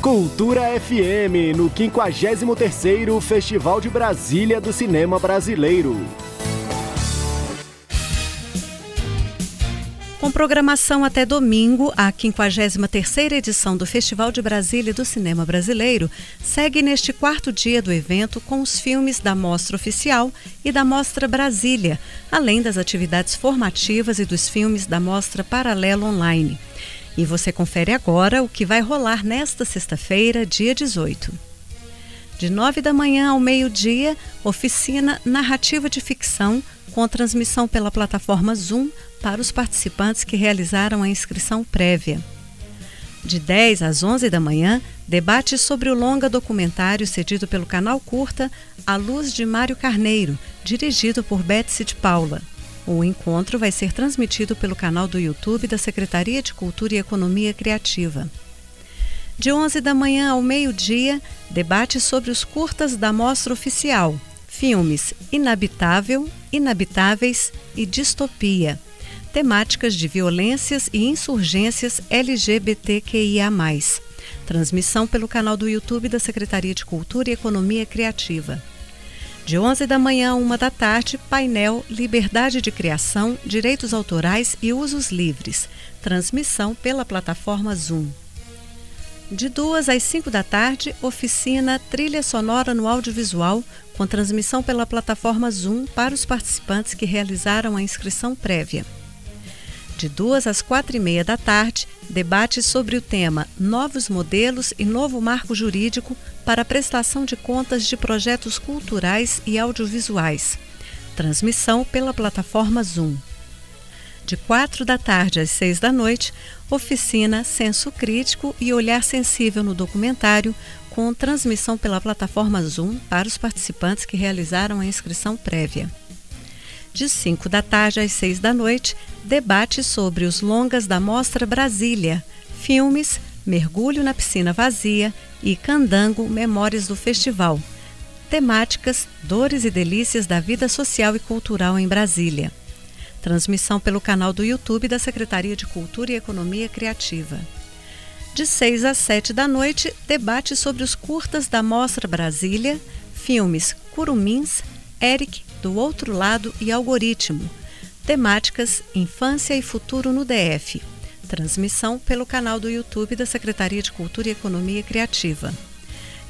Cultura FM, no 53º Festival de Brasília do Cinema Brasileiro. Com programação até domingo, a 53ª edição do Festival de Brasília do Cinema Brasileiro segue neste quarto dia do evento com os filmes da Mostra Oficial e da Mostra Brasília, além das atividades formativas e dos filmes da Mostra Paralelo Online. E você confere agora o que vai rolar nesta sexta-feira, dia 18. De 9 da manhã ao meio-dia, oficina Narrativa de Ficção, com transmissão pela plataforma Zoom para os participantes que realizaram a inscrição prévia. De 10 às 11 da manhã, debate sobre o longa documentário cedido pelo canal Curta A Luz de Mário Carneiro, dirigido por Betsy de Paula. O encontro vai ser transmitido pelo canal do YouTube da Secretaria de Cultura e Economia Criativa. De 11 da manhã ao meio-dia, debate sobre os curtas da mostra oficial, filmes Inabitável, Inabitáveis e Distopia, temáticas de violências e insurgências LGBTQIA+. Transmissão pelo canal do YouTube da Secretaria de Cultura e Economia Criativa. De 11 da manhã a 1 da tarde, painel Liberdade de Criação, Direitos Autorais e Usos Livres. Transmissão pela plataforma Zoom. De 2 às 5 da tarde, oficina Trilha Sonora no Audiovisual, com transmissão pela plataforma Zoom para os participantes que realizaram a inscrição prévia. De 2 às 4 e meia da tarde, debate sobre o tema Novos Modelos e Novo Marco Jurídico para a Prestação de Contas de Projetos Culturais e Audiovisuais. Transmissão pela plataforma Zoom. De 4 da tarde às 6 da noite, oficina Senso Crítico e Olhar Sensível no Documentário, com transmissão pela plataforma Zoom para os participantes que realizaram a inscrição prévia de 5 da tarde às 6 da noite, debate sobre os longas da Mostra Brasília, filmes Mergulho na Piscina Vazia e Candango Memórias do Festival. Temáticas Dores e Delícias da Vida Social e Cultural em Brasília. Transmissão pelo canal do YouTube da Secretaria de Cultura e Economia Criativa. De 6 às 7 da noite, debate sobre os curtas da Mostra Brasília, filmes Curumins, Eric do Outro Lado e Algoritmo. Temáticas Infância e Futuro no DF. Transmissão pelo canal do YouTube da Secretaria de Cultura e Economia Criativa.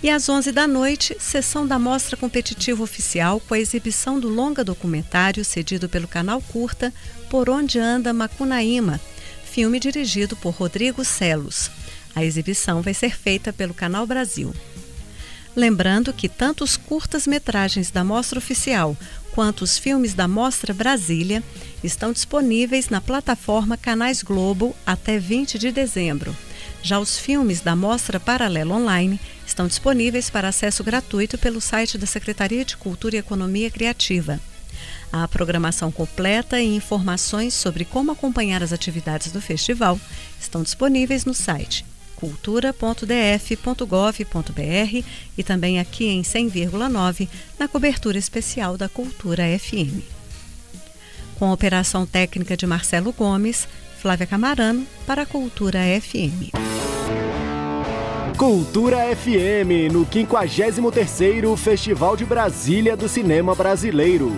E às 11 da noite, sessão da Mostra Competitiva Oficial com a exibição do longa documentário cedido pelo canal Curta Por Onde Anda Macunaíma, filme dirigido por Rodrigo Celos. A exibição vai ser feita pelo Canal Brasil. Lembrando que tanto os curtas-metragens da Mostra Oficial quanto os filmes da Mostra Brasília estão disponíveis na plataforma Canais Globo até 20 de dezembro. Já os filmes da Mostra Paralelo Online estão disponíveis para acesso gratuito pelo site da Secretaria de Cultura e Economia Criativa. A programação completa e informações sobre como acompanhar as atividades do festival estão disponíveis no site cultura.df.gov.br e também aqui em 100,9 na cobertura especial da Cultura FM. Com a operação técnica de Marcelo Gomes, Flávia Camarano para a Cultura FM. Cultura FM no 53º Festival de Brasília do Cinema Brasileiro.